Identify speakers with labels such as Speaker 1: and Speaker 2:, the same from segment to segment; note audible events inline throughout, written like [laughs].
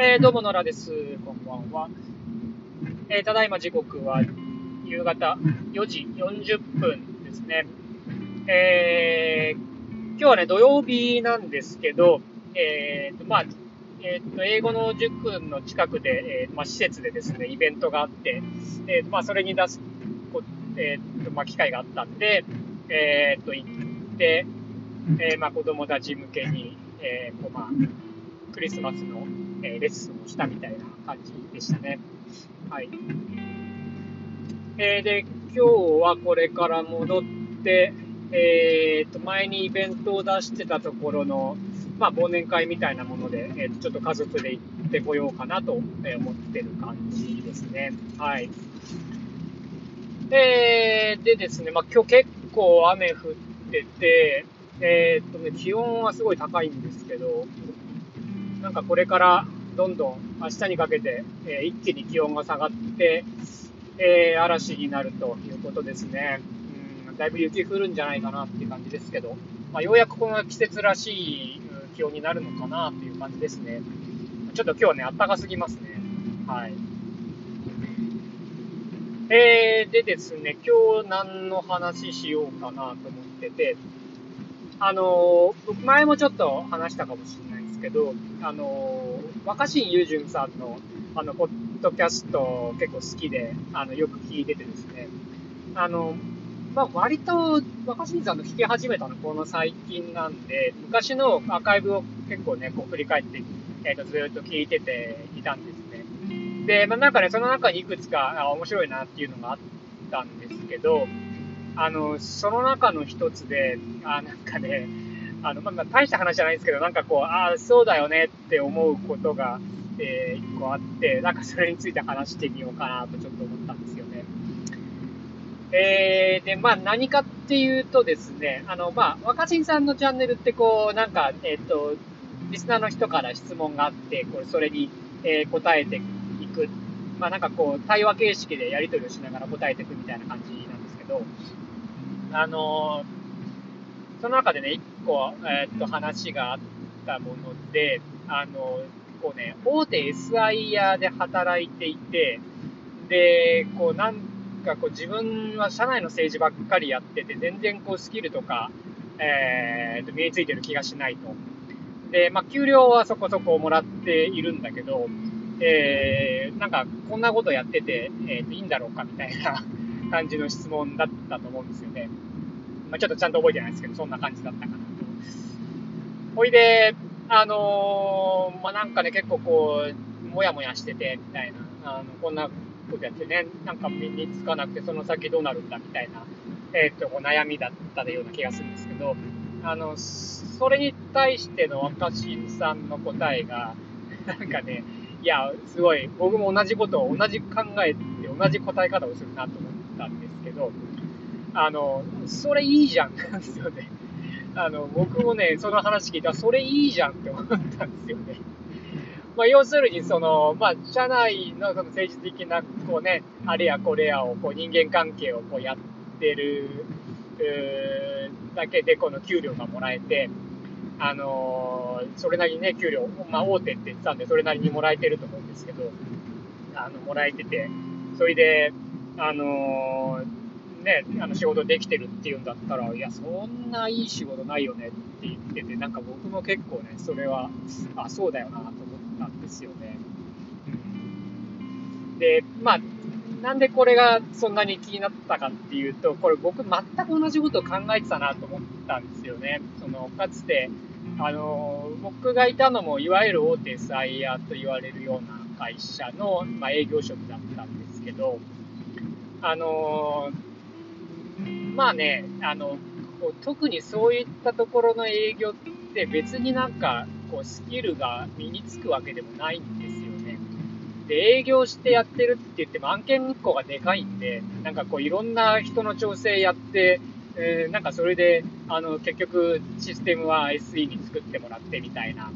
Speaker 1: えー、どうも、野良です。こんばんは。えー、ただいま時刻は夕方4時40分ですね。えー、今日はね、土曜日なんですけど、えーと、まあ、えーと、英語の塾の近くで、えーまあ、施設でですね、イベントがあって、えーとまあ、それに出す、こえーとまあ、機会があったんで、えーと、行って、えーまあ、子供たち向けに、えーこうまあ、クリスマスのえレッスンをしたみたいな感じでしたね。はい。えー、で、今日はこれから戻って、えー、と、前にイベントを出してたところの、まあ、忘年会みたいなもので、えー、とちょっと家族で行ってこようかなと思ってる感じですね。はい。えー、でですね、まあ、今日結構雨降ってて、えー、っとね、気温はすごい高いんですけど、なんかこれからどんどん明日にかけて、えー、一気に気温が下がって、えー、嵐になるということですね。うん、だいぶ雪降るんじゃないかなっていう感じですけど、まあ、ようやくこの季節らしい気温になるのかなっていう感じですね。ちょっと今日はね、暖かすぎますね。はい。えー、でですね、今日何の話しようかなと思ってて、あのー、前もちょっと話したかもしれないですけど、あの、若新雄純さんの、あの、ポッドキャスト結構好きで、あの、よく聞いててですね、あの、まあ、割と若新さんの聞き始めたのこの最近なんで、昔のアーカイブを結構ね、こう振り返って、えっ、ー、と、ずっと聞いてていたんですね。で、まあ、なんかね、その中にいくつか、あ、面白いなっていうのがあったんですけど、あの、その中の一つで、あ、なんかね、あの、まあ、大した話じゃないんですけど、なんかこう、ああ、そうだよねって思うことが、えー、一個あって、なんかそれについて話してみようかなとちょっと思ったんですよね。えー、で、まあ何かっていうとですね、あの、まあ、若新さんのチャンネルってこう、なんか、えっ、ー、と、リスナーの人から質問があって、これ、それに、えー、答えていく。まあなんかこう、対話形式でやり取りをしながら答えていくみたいな感じなんですけど、あのその中でね、一個、えー、っと、話があったもので、あの、こうね、大手 SI で働いていて、で、こう、なんかこう、自分は社内の政治ばっかりやってて、全然こう、スキルとか、えー、と、身についてる気がしないと。で、まあ、給料はそこそこもらっているんだけど、えー、なんか、こんなことやってて、えー、と、いいんだろうかみたいな感じの質問だったと思うんですよね。まあ、ちょっとちゃんと覚えてないですけど、そんな感じだったかなと。ほいで、あのー、まあ、なんかね、結構こう、もやもやしてて、みたいな、あの、こんなことやってね、なんか身につかなくて、その先どうなるんだ、みたいな、えっ、と、悩みだったような気がするんですけど、あの、それに対しての若新さんの答えが、なんかね、いや、すごい、僕も同じことを同じ考えて、同じ答え方をするなと思ったんですけど、あの、それいいじゃんなんですよね。あの、僕もね、その話聞いたら、それいいじゃんって思ったんですよね。まあ、要するに、その、まあ、社内のその政治的な、こうね、あれやこれやを、こう、人間関係をこうやってる、うだけで、この給料がもらえて、あのー、それなりにね、給料、まあ、大手って言ってたんで、それなりにもらえてると思うんですけど、あの、もらえてて、それで、あのーね、あの仕事できてるっていうんだったら、いや、そんないい仕事ないよねって言ってて、なんか僕も結構ね、それは、あ、そうだよなと思ったんですよね。で、まあ、なんでこれがそんなに気になったかっていうと、これ僕全く同じことを考えてたなと思ったんですよね。その、かつて、あの、僕がいたのも、いわゆる大手 SIR と言われるような会社の、まあ、営業職だったんですけど、あの、まあね、あの、こう特にそういったところの営業って別になんか、こう、スキルが身につくわけでもないんですよね。で、営業してやってるって言っても案件1個がでかいんで、なんかこう、いろんな人の調整やって、えー、なんかそれで、あの、結局、システムは SE に作ってもらってみたいな、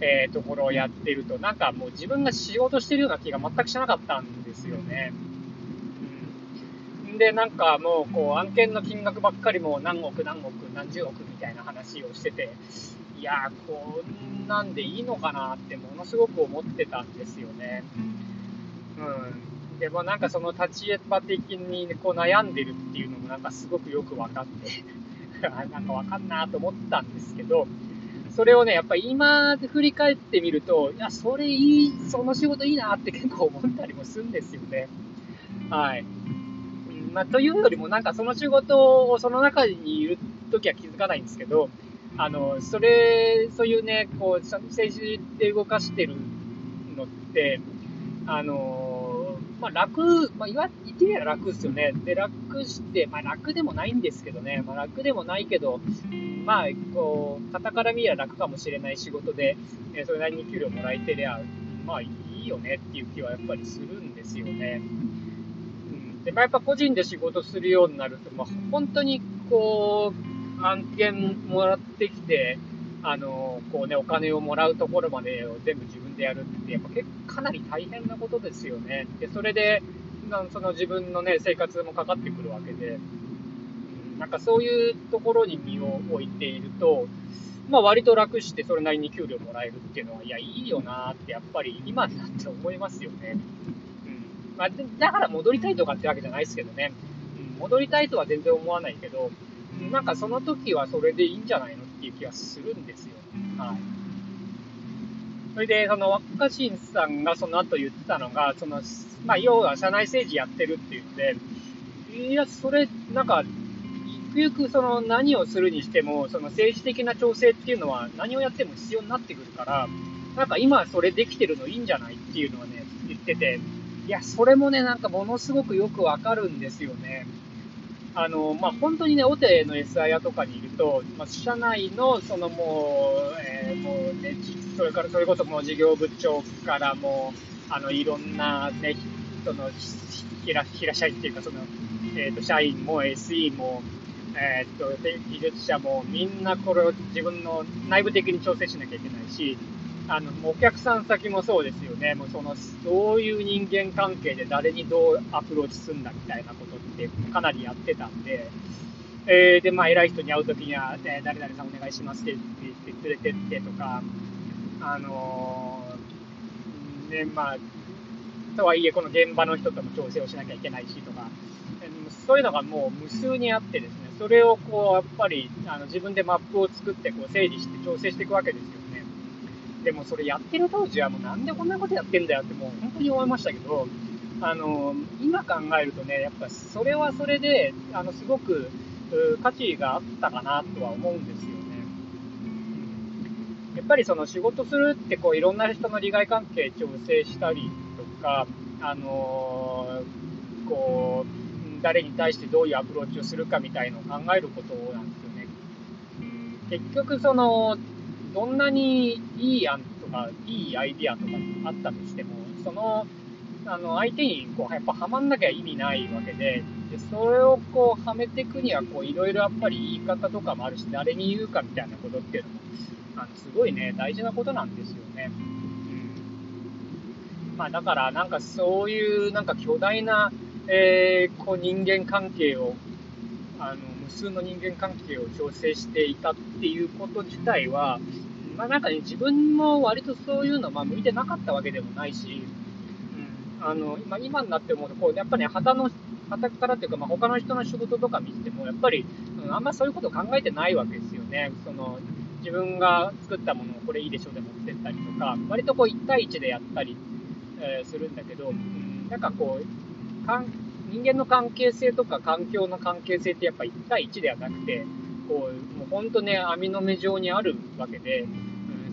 Speaker 1: えー、ところをやってると、なんかもう自分が仕事してるような気が全くしなかったんですよね。で、なんかもう、こう、案件の金額ばっかりも何億何億何十億みたいな話をしてて、いやー、こんなんでいいのかなってものすごく思ってたんですよね。うん。でもなんかその立ち場的にこう悩んでるっていうのもなんかすごくよく分かって [laughs] なんか分かんなと思ったんですけど、それをね、やっぱ今振り返ってみると、いや、それいい、その仕事いいなって結構思ったりもするんですよね。はい。まあ、というよりもなんかその仕事をその中にいるときは気づかないんですけど、あの、それ、そういうね、こう、政治で動かしてるのって、あの、まあ、楽、まあ、言わ、言ってみれば楽ですよね。で、楽して、まあ、楽でもないんですけどね、まあ、楽でもないけど、まあ、こう、方から見れば楽かもしれない仕事で、それなりに給料もらえてりゃ、まあ、いいよねっていう気はやっぱりするんですよね。で、まあ、やっぱ個人で仕事するようになると、まあ、本当に、こう、案件もらってきて、あの、こうね、お金をもらうところまでを全部自分でやるって、やっぱ結構かなり大変なことですよね。で、それで、その自分のね、生活もかかってくるわけで、なんかそういうところに身を置いていると、まあ割と楽してそれなりに給料もらえるっていうのは、いや、いいよなってやっぱり今になって思いますよね。うん。まあ、だから戻りたいとかってわけじゃないですけどね。うん、戻りたいとは全然思わないけど、なんかその時はそれでいいんじゃないのっていう気がするんですよ。はい。それで、その若新さんがその後言ってたのが、その、まあ、要は社内政治やってるって言って、いや、それ、なんか、ゆくゆくその何をするにしても、その政治的な調整っていうのは何をやっても必要になってくるから、なんか今それできてるのいいんじゃないっていうのはね、言ってて、いや、それもね、なんかものすごくよくわかるんですよね。あの、まあ、本当にね、大手の SIA とかにいると、まあ、社内の、そのもう、えー、もうね、それから、それこそもう事業部長からも、あの、いろんなね、その、平、平社員っていうか、その、えっ、ー、と、社員も SE も、えっ、ー、と、技術者もみんなこれを自分の内部的に調整しなきゃいけないし、あの、お客さん先もそうですよね。もうその、どういう人間関係で誰にどうアプローチすんだみたいなことってかなりやってたんで、えー、で、まあ、偉い人に会うときには、え、誰々さんお願いしますって言って連れてってとか、あのー、ね、まあ、とはいえ、この現場の人とも調整をしなきゃいけないしとか、そういうのがもう無数にあってですね、それをこう、やっぱり、あの、自分でマップを作って、こう、整理して調整していくわけですよ。でもそれやってる当時はもうなんでこんなことやってんだよってもう本当に思いましたけど、あの、今考えるとね、やっぱそれはそれで、あの、すごく価値があったかなとは思うんですよね。やっぱりその仕事するってこういろんな人の利害関係調整したりとか、あの、こう、誰に対してどういうアプローチをするかみたいのを考えることなんですよね。結局その、どんなにいい案とか、いいアイディアとかあったとしても、その、あの、相手に、こう、やっぱはまんなきゃ意味ないわけで、で、それをこう、はめていくには、こう、いろいろやっぱり言い方とかもあるし、誰に言うかみたいなことっていうのも、あの、すごいね、大事なことなんですよね。うん。まあ、だから、なんかそういう、なんか巨大な、えー、こう、人間関係を、あの、無数の人間関係を調整していたっていうこと自体は、まあなんかね、自分も割とそういうの、まあ向いてなかったわけでもないし、うん、あの、まあ、今になって思うと、こう、やっぱね、旗の、旗からっていうか、まあ他の人の仕事とか見ても、やっぱり、うん、あんまそういうこと考えてないわけですよね。その、自分が作ったものをこれいいでしょで持ってったりとか、割とこう1対1でやったり、えー、するんだけど、うん、なんかこう、かん人間の関係性とか環境の関係性ってやっぱ1対1ではなくて、こう、もうほんとね、網の目状にあるわけで、うん、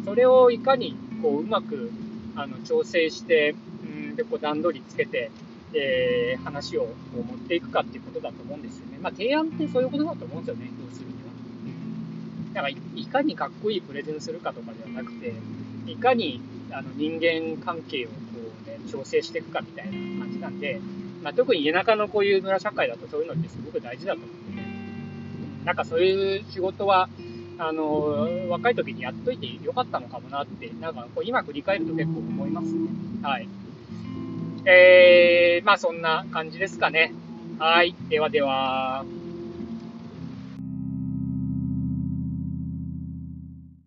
Speaker 1: それをいかにこう、うまく、あの、調整して、うん、で、こう段取りつけて、えー、話をこう持っていくかっていうことだと思うんですよね。まあ、提案ってそういうことだと思うんですよね、要するには。うん。だからい、いかにかっこいいプレゼンするかとかではなくて、いかに、あの、人間関係をこうね、調整していくかみたいな感じなんで、まあ、特に田舎のこういう村社会だとそういうのってすごく大事だと思うんでね。なんかそういう仕事は、あの、若い時にやっといてよかったのかもなって、なんかこう今振り返ると結構思いますね。はい。えー、まあそんな感じですかね。はい。ではでは。